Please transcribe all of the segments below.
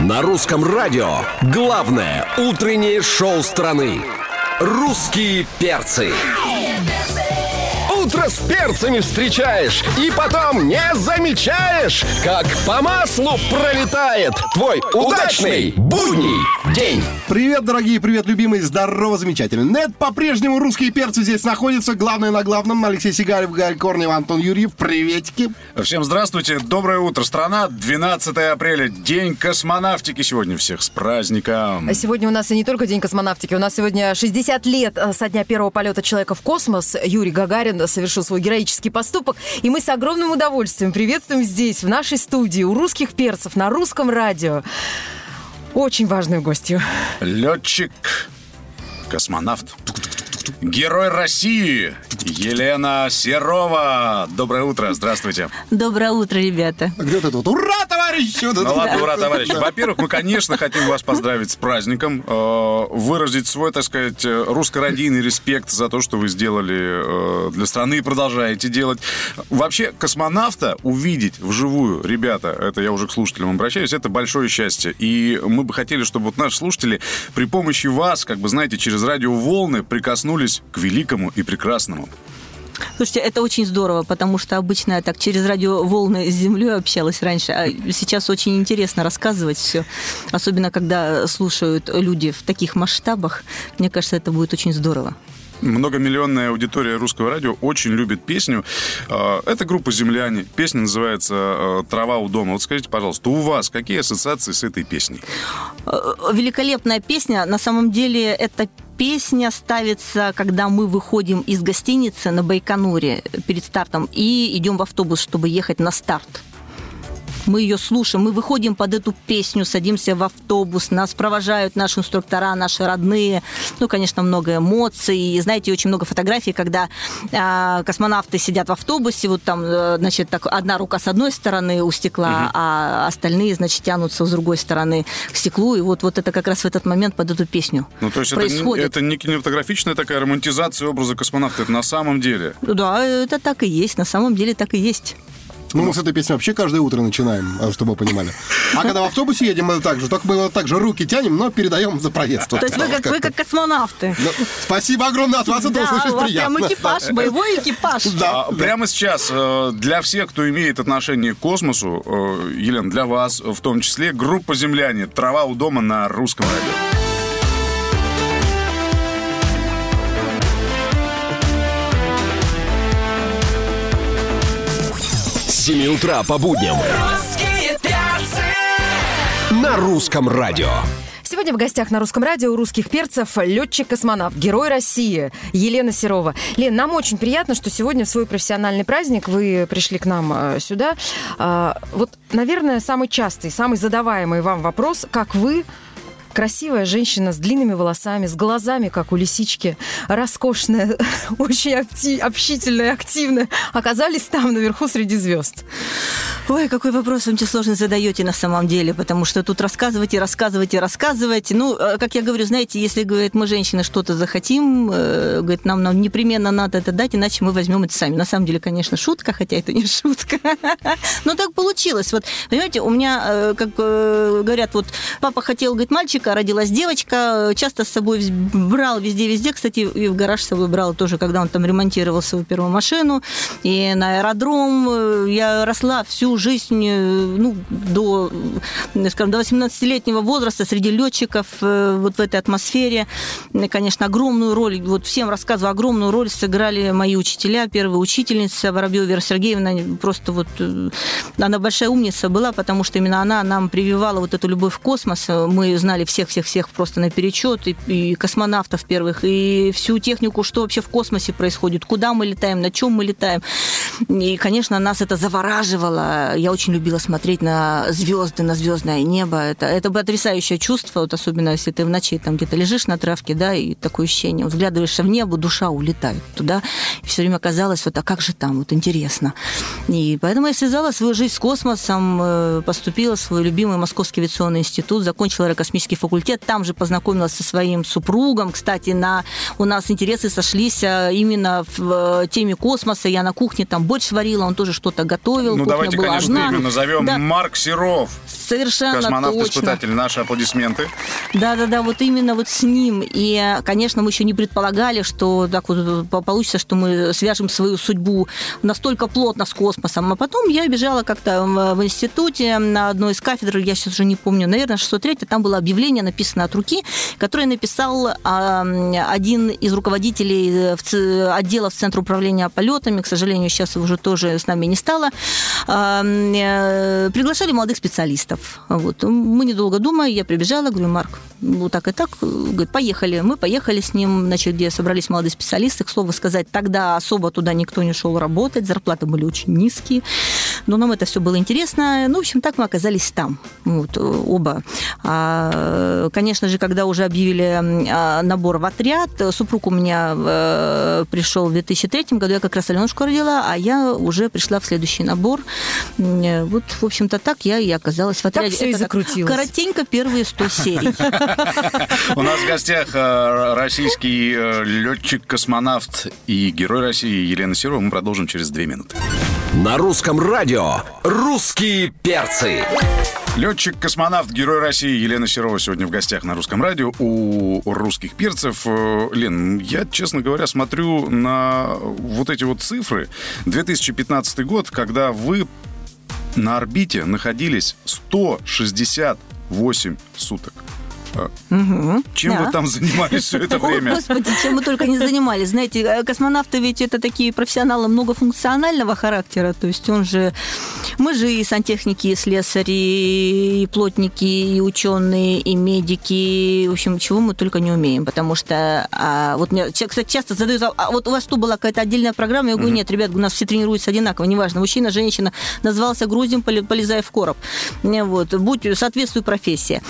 На русском радио главное утреннее шоу страны. Русские перцы. Утро с перцами встречаешь и потом не замечаешь, как по маслу пролетает твой удачный будний день. Привет, дорогие, привет, любимые, здорово, замечательно. Нет, по-прежнему русские перцы здесь находятся. Главное на главном. Алексей Сигарев, Галь Корнев, Антон Юрьев. Приветики. Всем здравствуйте, доброе утро, страна. 12 апреля, день космонавтики. Сегодня всех с праздником. Сегодня у нас и не только День космонавтики, у нас сегодня 60 лет со дня первого полета человека в космос. Юрий Гагарин совершил свой героический поступок, и мы с огромным удовольствием приветствуем здесь, в нашей студии, у русских перцев, на русском радио, очень важную гостью. Летчик, космонавт, герой России Елена Серова. Доброе утро, здравствуйте. Доброе утро, ребята. А Где ты тут? Ура, это Ну ладно, ура, товарищи. Во-первых, мы, конечно, хотим вас поздравить с праздником, э, выразить свой, так сказать, э, русско-радийный респект за то, что вы сделали э, для страны и продолжаете делать. Вообще, космонавта увидеть вживую, ребята, это я уже к слушателям обращаюсь, это большое счастье. И мы бы хотели, чтобы вот наши слушатели при помощи вас, как бы, знаете, через радиоволны прикоснулись к великому и прекрасному. Слушайте, это очень здорово, потому что обычно я так через радиоволны с землей общалась раньше, а сейчас очень интересно рассказывать все, особенно когда слушают люди в таких масштабах. Мне кажется, это будет очень здорово. Многомиллионная аудитория русского радио очень любит песню. Э, Это группа «Земляне». Песня называется э, «Трава у дома». Вот скажите, пожалуйста, у вас какие ассоциации с этой песней? Э, Великолепная песня. На самом деле, эта песня ставится, когда мы выходим из гостиницы на Байконуре перед стартом и идем в автобус, чтобы ехать на старт. Мы ее слушаем, мы выходим под эту песню, садимся в автобус, нас провожают наши инструктора, наши родные. Ну, конечно, много эмоций. И, знаете, очень много фотографий, когда а, космонавты сидят в автобусе, вот там, э, значит, так, одна рука с одной стороны у стекла, а остальные, значит, тянутся с другой стороны к стеклу. И вот, вот это как раз в этот момент под эту песню Ну, то есть это, происходит. это не кинематографичная такая романтизация образа космонавта, это на самом деле. Да, это так и есть, на самом деле так и есть. Ну, мы с этой песни вообще каждое утро начинаем, а, чтобы вы понимали. А когда в автобусе едем, мы так же. Только мы вот так же руки тянем, но передаем за проезд. То есть вы как, вы как космонавты. Ну, Спасибо огромное от вас, это Да, услышать приятно. прям экипаж, боевой экипаж. Да, А, Прямо сейчас э, для всех, кто имеет отношение к космосу, э, Елена, для вас в том числе, группа «Земляне», «Трава у дома» на русском радио. С 7 утра по будням. На русском радио. Сегодня в гостях на русском радио у русских перцев летчик-космонавт, герой России Елена Серова. Лен, нам очень приятно, что сегодня в свой профессиональный праздник вы пришли к нам э, сюда. А, Вот, наверное, самый частый, самый задаваемый вам вопрос, как вы Красивая женщина с длинными волосами, с глазами, как у лисички, роскошная, очень акти- общительная, активная, оказались там наверху среди звезд. Ой, какой вопрос вы мне сложно задаете на самом деле, потому что тут рассказывать и рассказывать и рассказывать. Ну, э, как я говорю, знаете, если, говорит, мы, женщины, что-то захотим, э, говорит, нам, нам непременно надо это дать, иначе мы возьмем это сами. На самом деле, конечно, шутка, хотя это не шутка. Но так получилось. Вот, понимаете, у меня, э, как говорят, вот папа хотел, говорит, мальчика, родилась девочка, э, часто с собой брал везде-везде, кстати, и в гараж с собой брал тоже, когда он там ремонтировал свою первую машину, и на аэродром. Э, Я росла всю жизнь, э, ну, до, скажем, до 18-летнего возраста среди летчиков, вот в этой атмосфере. Конечно, огромную роль, вот всем рассказываю, огромную роль сыграли мои учителя. Первая учительница Воробьева Вера Сергеевна, просто вот, она большая умница была, потому что именно она нам прививала вот эту любовь к космосу. Мы знали всех-всех-всех просто наперечет, и, и космонавтов первых, и всю технику, что вообще в космосе происходит, куда мы летаем, на чем мы летаем. И, конечно, нас это завораживало. Я очень любила смотреть на звезды, на звездное небо. Это, это потрясающее чувство, вот особенно если ты в ночи там где-то лежишь на травке, да, и такое ощущение, вот взглядываешься в небо, душа улетает туда. И все время казалось, вот, а как же там, вот интересно. И поэтому я связала свою жизнь с космосом, э, поступила в свой любимый Московский авиационный институт, закончила аэрокосмический факультет, там же познакомилась со своим супругом. Кстати, на, у нас интересы сошлись а, именно в теме космоса. Я на кухне там борщ варила, он тоже что-то готовил. Ну, Кухня давайте, была конечно, одна. имя назовем. Да. Марк Серов, Совершенно космонавт-испытатель. Наши аплодисменты. Да-да-да, вот именно вот с ним. И, конечно, мы еще не предполагали, что так вот по- получится, что мы свяжем свою судьбу настолько плотно с космосом. А потом я бежала как-то в в институте на одной из кафедр, я сейчас уже не помню, наверное, 603, там было объявление, написано от руки, которое написал один из руководителей э, отдела в Центре управления полетами, к сожалению, сейчас уже тоже с нами не стало, э, приглашали молодых специалистов. Вот. Мы, недолго думая, я прибежала, говорю, Марк, вот так и так, говорит, поехали. Мы поехали с ним, значит, где собрались молодые специалисты. К слову сказать, тогда особо туда никто не шел работать, зарплаты были очень низкие, но нам это все было интересно. Ну, в общем, так мы оказались там, вот, оба. А, конечно же, когда уже объявили а, набор в отряд, супруг у меня э, пришел в 2003 году, я как раз Аленушку родила, а я уже пришла в следующий набор. М, Вот, в общем-то, так я и оказалась в отряде. всё и Это так закрутилось. Коротенько первые 100 серий. У нас в гостях э, российский э, летчик-космонавт и герой России Елена Серова. Мы продолжим через две минуты. На русском радио «Русские перцы». Летчик-космонавт, герой России Елена Серова сегодня в гостях на русском радио у русских перцев. Э, Лен, я, честно говоря, смотрю на вот эти вот цифры. 2015 год, когда вы на орбите находились 168 суток. Э, Чем Да. вы там занимались все это О, время? Господи, чем мы только не занимались. Знаете, э, космонавты ведь это такие профессионалы многофункционального характера. То есть он же... Мы же и сантехники, и слесари, и плотники, и ученые, и медики. В общем, чего мы только не умеем. Потому что... а, вот мне, кстати, часто задают... А а вот у вас что, была какая-то отдельная программа? Я говорю, нет, ребят, у нас все тренируются одинаково. Неважно, мужчина, женщина. Назвался грузим, поли- полезай в короб. Не, Вот, будь, соответствуй профессии.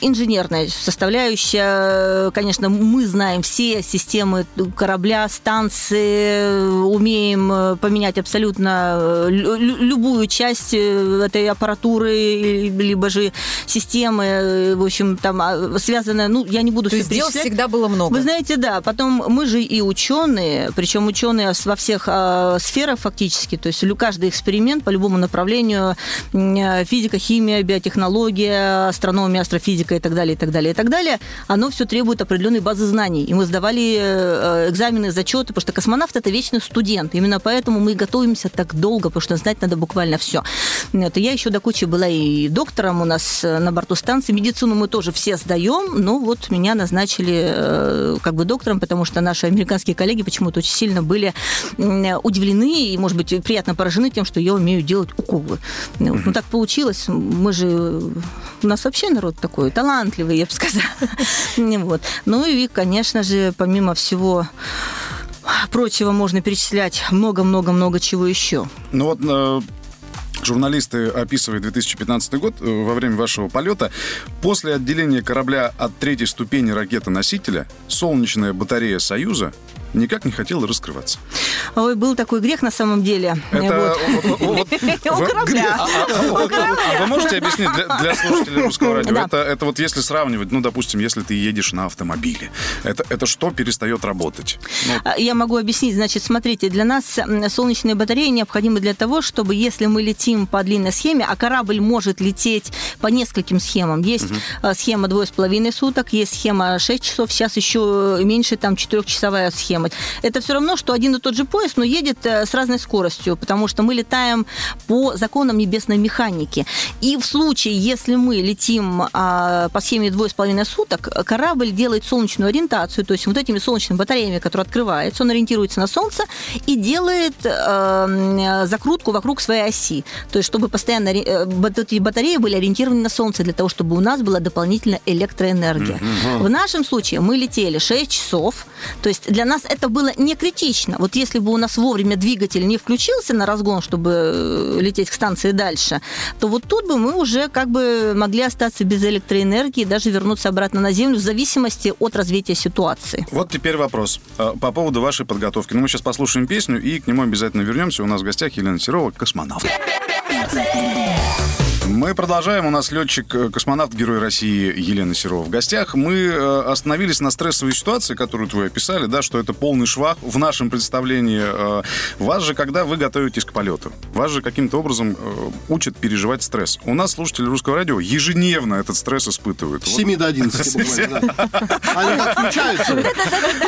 Инженерная составляющая, конечно, мы знаем все системы корабля, станции, умеем э, поменять абсолютно э, лю- лю- любую часть э, этой аппаратуры, либо же системы, в общем, там а, связанная, ну, я не буду То все есть дел всегда было много. Вы знаете, да. Потом мы же и ученые, причем ученые во всех э, сферах фактически. То есть каждый эксперимент по любому направлению э, физика, химия, биотехнология, астрономия, астрофизика и так далее, и так далее, и так далее, оно все требует определенной базы знаний. И мы сдавали э, экзамены, зачеты, потому что космонавт это вечный студент. Именно поэтому мы готовимся так долго, потому что знать надо буквально все. Это я еще до кучи была и доктором у нас э, на борту станции. Медицину мы тоже все сдаем, но вот меня назначили э, как бы доктором, потому что наши американские коллеги почему-то очень сильно были удивлены и, может быть, приятно поражены тем, что я умею делать уколы. Вот, ну, так получилось. Мы же... У нас вообще народ такой талантливый, я бы сказала. Вот. Ну и, конечно же, помимо всего прочего можно перечислять много-много-много чего еще. Ну вот э, журналисты описывают 2015 год э, во время вашего полета. После отделения корабля от третьей ступени ракеты-носителя солнечная батарея «Союза» никак не хотела раскрываться. Ой, был такой грех на самом деле. Это У корабля. А- а- а- Вы можете объяснить для, слушателей русского радио? Это, вот если сравнивать, ну, допустим, если ты едешь на автомобиле, это, что перестает работать? Ну, Я могу объяснить. Значит, смотрите, для нас солнечные батареи необходимы для того, чтобы если мы летим по длинной схеме, а корабль может лететь по нескольким схемам. Есть э, схема двое с половиной суток, есть схема 6 часов, сейчас еще меньше, там, четырехчасовая схема. Это все равно, что один и тот же поезд, но едет э, с разной скоростью, потому что мы летаем по законам небесной механики. И в случае, если мы летим а, по схеме двое с половиной суток, корабль делает солнечную ориентацию, то есть вот этими солнечными батареями, которые открываются, он ориентируется на Солнце и делает э, закрутку вокруг своей оси. То есть чтобы постоянно э, эти батареи были ориентированы на Солнце для того, чтобы у нас была дополнительная электроэнергия. В нашем случае мы летели 6 часов, то есть для нас это было не критично. Вот если бы у нас вовремя двигатель не включился на разгон, чтобы э, лететь к станции дальше, то вот тут бы мы уже как бы могли остаться без электроэнергии даже вернуться обратно на Землю в зависимости от развития ситуации. Вот теперь вопрос э, по поводу вашей подготовки. Ну, мы сейчас послушаем песню и к нему обязательно вернемся. У нас в гостях Елена Серова, космонавт. Мы продолжаем. У нас летчик-космонавт, герой России Елена Серова в гостях. Мы э, остановились на стрессовой ситуации, которую вы описали, да, что это полный швах. В нашем представлении э, вас же, когда вы готовитесь к полету, вас же каким-то образом э, учат переживать стресс. У нас слушатели русского радио ежедневно этот стресс испытывают. С 7 до 11 буквально, да. Они включаются.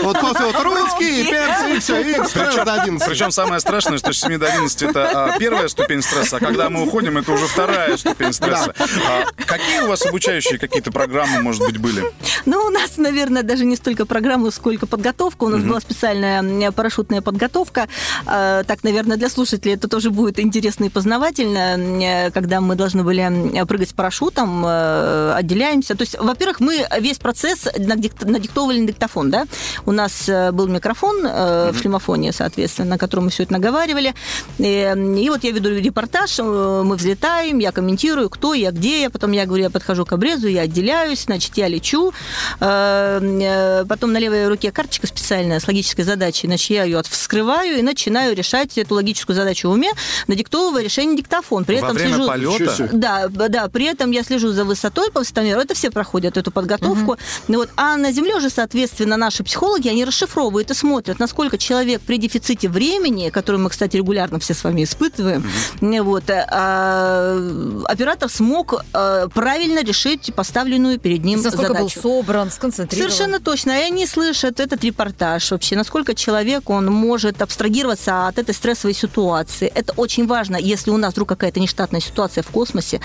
Вот после вот русские, перцы, и все, и стресс до 11. Причем самое страшное, что с 7 до 11 это а, первая ступень стресса, а когда мы уходим, это уже вторая ступень стресса. А какие у вас обучающие какие-то программы, может быть, были? Ну, у нас, наверное, даже не столько программы, сколько подготовка. У нас была специальная парашютная подготовка. Э, Так, наверное, для слушателей это тоже будет интересно и познавательно, когда мы должны были прыгать с парашютом, э, отделяемся. То есть, во-первых, мы весь процесс надик- надиктовывали на диктофон, да? У нас э, был микрофон э, в шлемофоне, соответственно, на котором мы все это наговаривали. И, вот я веду репортаж, мы взлетаем, я комментирую, кто я, где я, потом я говорю, я подхожу к обрезу, я отделяюсь, значит, я лечу, Э, э, потом на левой руке карточка специальная с логической задачей, значит, я ее вскрываю и начинаю решать эту логическую задачу в уме, надиктовывая решение диктофон. При Во этом время слежу... полета? Да, да, при этом я слежу за высотой по высотомеру. Это все проходят эту подготовку. Ну вот, а на Земле уже, соответственно, наши психологи, они расшифровывают и смотрят, насколько человек при дефиците времени, который мы, кстати, регулярно все с вами испытываем, э, вот, э, а, оператор смог э, правильно решить поставленную перед ним Насколько был задачу. собран, сконцентрирован. Совершенно точно. И они слышат этот репортаж вообще, насколько человек, он может абстрагироваться от этой стрессовой ситуации. Это очень важно, если у нас вдруг какая-то нештатная ситуация в космосе,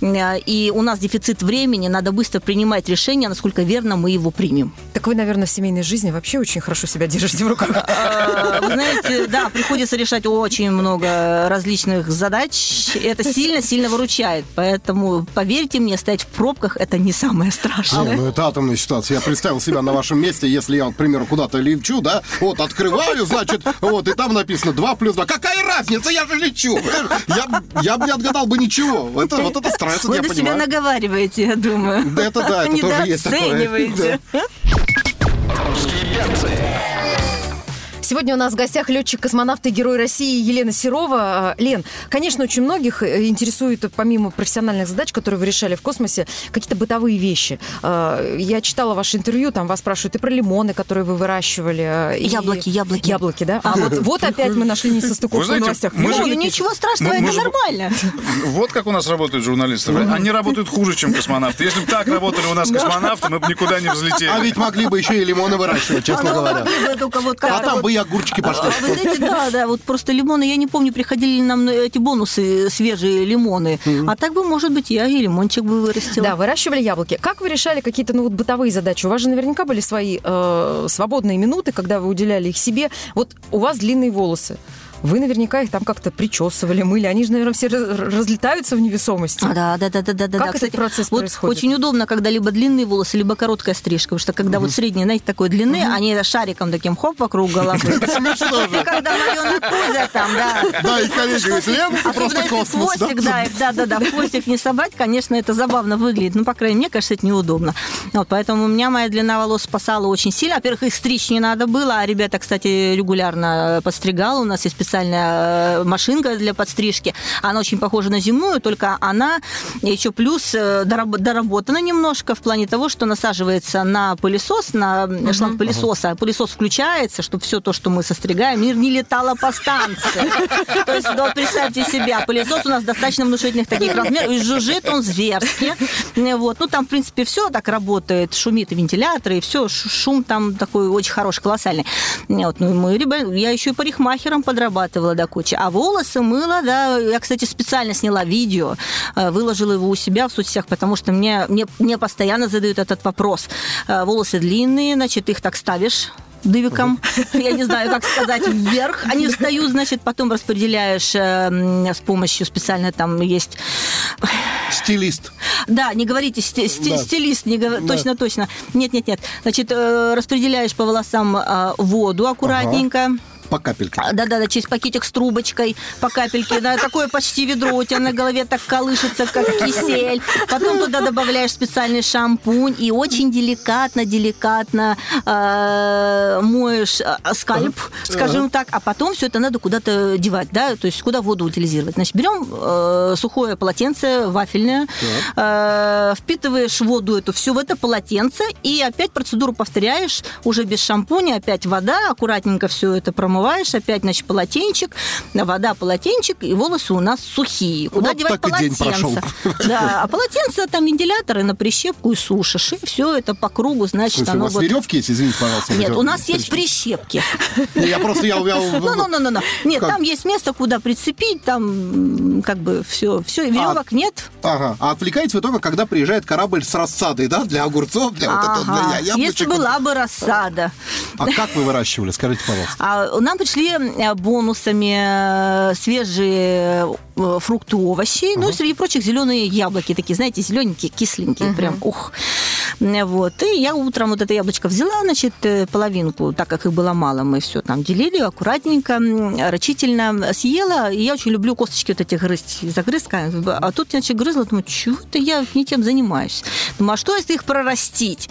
э, и у нас дефицит времени, надо быстро принимать решение, насколько верно мы его примем. Так вы, наверное, в семейной жизни вообще очень хорошо себя держите в руках. А, Вы знаете, да, приходится решать очень много различных задач. Это сильно-сильно выручает. Поэтому, поверьте мне, стоять в пробках – это не самое Не, страшное. ну это атомная ситуация. Я представил себя на вашем месте, если я, к примеру, куда-то лечу, да, вот, открываю, значит, вот, и там написано 2 плюс 2. Какая разница, я же лечу. Я, я бы не отгадал бы ничего. Это, вот это стресс, Вы я на себя понимаю. наговариваете, я думаю. Да это да, это тоже есть такое. Недооцениваете. Сегодня у нас в гостях летчик-космонавт и герой России Елена Серова. А, Лен, конечно, очень многих э, интересует, помимо профессиональных задач, которые вы решали в космосе, какие-то бытовые вещи. А, Я читала ваше интервью, там вас спрашивают и про лимоны, которые вы выращивали. а, и- Яблоки, яблоки. Яблоки, да? А вот, вот опять мы нашли несостыковку в новостях. мы же- Ну, ничего страшного, Мы- мы это же- нормально. Вот как у нас работают журналисты. Они работают хуже, чем космонавты. Если бы так работали у нас космонавты, мы бы никуда не взлетели. А ведь могли бы еще и лимоны выращивать, честно говоря. Только вот А там бы и огурчики пошли. А Вы знаете, да, да, вот просто лимоны, я не помню, приходили ли нам эти бонусы, свежие лимоны. А так бы, может быть, я и лимончик бы вырастила. Да, выращивали яблоки. Как вы решали какие-то ну, вот бытовые задачи? У вас же наверняка были свои э, свободные минуты, когда вы уделяли их себе. Вот у вас длинные волосы. Вы наверняка их там как-то причесывали, мыли. Они же, наверное, все раз- разлетаются в невесомости. А, Да, да, да, да, да, да. Как да. этот процесс вот происходит? Очень удобно, когда либо длинные волосы, либо короткая стрижка, потому что когда вот средние, знаете, такой длины, они шариком таким хоп вокруг головы. Смешно же. когда вареный пузо там, да. Да, и Лен, Особенно просто космос. хвостик, да, да, да, да, хвостик не собрать, конечно, это забавно выглядит. Ну, по крайней мере, мне кажется, это неудобно. Вот, поэтому у меня моя длина волос спасала очень сильно. Во-первых, их стричь не надо было, а ребята, кстати, регулярно подстригала. У нас есть специальная э, машинка для подстрижки. Она очень похожа на земную, только она еще плюс э, дораб- доработана немножко в плане того, что насаживается на пылесос, на шланг пылесоса. Пылесос включается, чтобы все то, что мы состригаем, не, не летало по станции. То есть, вот представьте себя, пылесос у нас достаточно внушительных таких размеров, и жужжит он зверски. Вот. Ну, там, в принципе, все так работает, шумит и вентилятор, и все, шум там такой очень хороший, колоссальный. Вот. Ну, мы, ребят, я еще и парикмахером подрабатывала до кучи. А волосы мыла, да, я, кстати, специально сняла видео, э, выложила его у себя в соцсетях, потому что мне, мне, мне постоянно задают этот вопрос. Э, Волосы длинные, значит, их так ставишь дыбиком, я не знаю, как сказать, вверх. Они встают, значит, потом распределяешь э, с помощью специально там есть... Стилист. Да, не говорите, сти- сти- Да. стилист, не говор- Да. точно, точно. Нет, нет, нет. Значит, э, распределяешь по волосам э, воду аккуратненько. По капельке. А, Да-да-да, через пакетик с трубочкой, по капельке, да, такое почти ведро у тебя на голове так колышется, как кисель. Потом туда добавляешь специальный шампунь и очень деликатно, деликатно э, моешь э, скальп, скажем так, а потом все это надо куда-то девать, да, то есть куда воду утилизировать. Значит, берем э, сухое полотенце, вафельное, э, впитываешь воду эту всю в это полотенце и опять процедуру повторяешь, уже без шампуня, опять вода, аккуратненько все это промываешь, опять, значит, полотенчик, вода, полотенчик, и волосы у нас сухие. Куда Вот девать полотенце? Да, а полотенце там вентиляторы на прищепку и сушишь, и все это по кругу, значит, у оно вас вот... веревки есть, извините, пожалуйста. Нет, у нас есть прищепки. Я просто, я, я- Ну, ну, ну, ну, ну. Нет, там есть место, куда прицепить, там как бы все, все, веревок нет. Ага. А отвлекаете вы только, когда приезжает корабль с рассадой, да, для огурцов, для вот этого, для яблочек. Если была бы рассада. А как вы выращивали, скажите, пожалуйста? А нам пришли э, бонусами э, свежие э, фрукты, овощи, ну и среди прочих зеленые яблоки, такие, знаете, зелененькие, кисленькие, прям, ух. Вот. И я утром вот это яблочко взяла, значит, э, половинку, так как их было мало, мы все там делили аккуратненько, рачительно съела. И я очень люблю косточки вот эти грызть, загрызка. А тут я, значит, грызла, думаю, чего это я не тем занимаюсь? Думаю, а что, если их прорастить?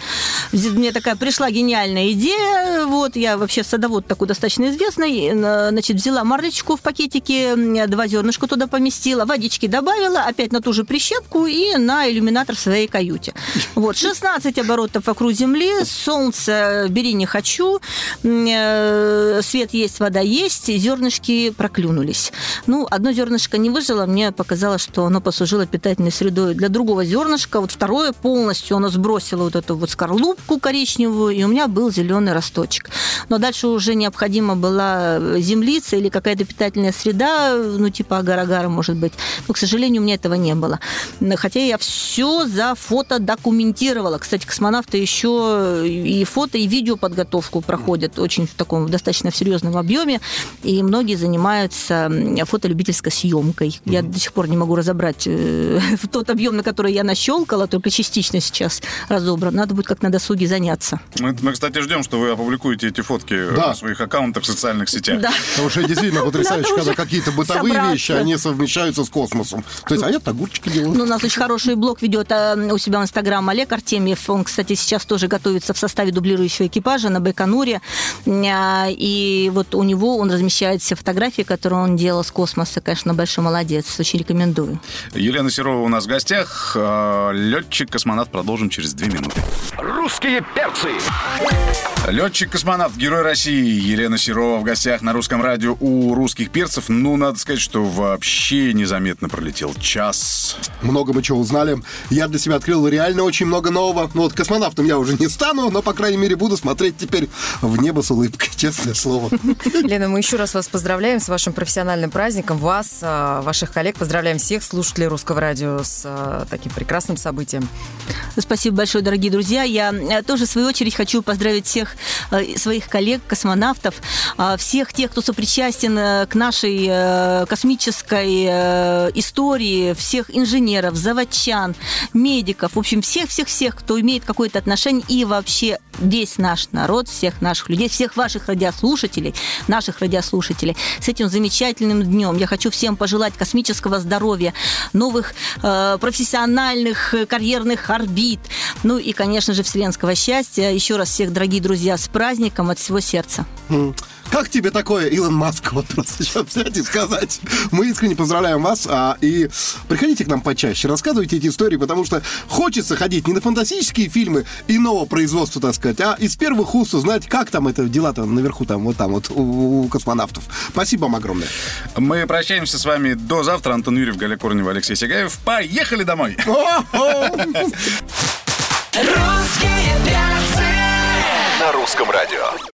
Мне такая пришла гениальная идея, вот, я вообще садовод такой достаточно известный, значит, взяла марлечку в пакетике, два зернышка туда поместила, водички добавила, опять на ту же прищепку и на иллюминатор в своей каюте. Вот, 16 оборотов вокруг Земли, солнце бери не хочу, э, свет есть, вода есть, зернышки проклюнулись. Ну, одно зернышко не выжило, мне показалось, что оно послужило питательной средой для другого зернышка, вот второе полностью оно сбросило вот эту вот скорлупку коричневую, и у меня был зеленый росточек. Но дальше уже необходима была землица или какая-то питательная среда, ну, типа агар-агара, может быть. Но, к сожалению, у меня этого не было. Хотя я все за фото документировала. Кстати, космонавты еще и фото, и видео подготовку проходят очень в таком достаточно серьезном объеме, и многие занимаются фотолюбительской съемкой. Я до сих пор не могу разобрать э, тот объем, на который я нащелкала, только частично сейчас разобран. Надо будет как на досуге заняться. Мы, мы, кстати, ждем, что вы опубликуете эти фотки Да. на своих аккаунтах в социальных сетях. Да. Потому что действительно потрясающе, Надо когда какие-то бытовые собраться. вещи, они совмещаются с космосом. То есть, а я огурчики делаю. Ну, у нас очень хороший блог ведет а, у себя в Инстаграм Олег Артемьев. Он, кстати, сейчас тоже готовится в составе дублирующего экипажа на Байконуре. А, И вот у него он размещает все фотографии, которые он делал с космоса. Конечно, большой молодец. Очень рекомендую. Елена Серова у нас в гостях. А, Летчик-космонавт. Продолжим через две минуты. Русские перцы. Летчик-космонавт, Герой России Елена Серова в гостях на русском радио у русских перцев. Ну, надо сказать, что вообще незаметно пролетел час. Много мы чего узнали. Я для себя открыл реально очень много нового. Ну вот космонавтом я уже не стану, но, по крайней мере, буду смотреть теперь в небо с улыбкой, честное слово. Лена, мы еще раз вас поздравляем с вашим профессиональным праздником. Вас, а, ваших коллег, поздравляем всех слушателей Русского радио с а, таким прекрасным событием. Спасибо большое, дорогие друзья. Я э, тоже, в свою очередь, хочу поздравить всех э, своих коллег, космонавтов, э, всех тех, кто сопричастен э, к нашей космической истории, всех инженеров, заводчан, медиков, в общем, всех-всех-всех, кто имеет какое-то отношение, и вообще весь наш народ, всех наших людей, всех ваших радиослушателей, наших радиослушателей, с этим замечательным днем. Я хочу всем пожелать космического здоровья, новых э, профессиональных э, карьерных орбит, ну и, конечно же, вселенского счастья. Еще раз всех, дорогие друзья, с праздником от всего сердца. Как тебе такое, Илон Маск, вот просто сейчас взять и сказать? Мы искренне поздравляем вас, а, и приходите к нам почаще, рассказывайте эти истории, потому что хочется ходить не на фантастические фильмы иного производства, так сказать, а из первых уст узнать, как там это дела-то наверху, там, вот там вот у, у космонавтов. Спасибо вам огромное. Мы прощаемся с вами до завтра. Антон Юрьев, Галя Корнева, Алексей Сигаев. Поехали домой! На русском радио.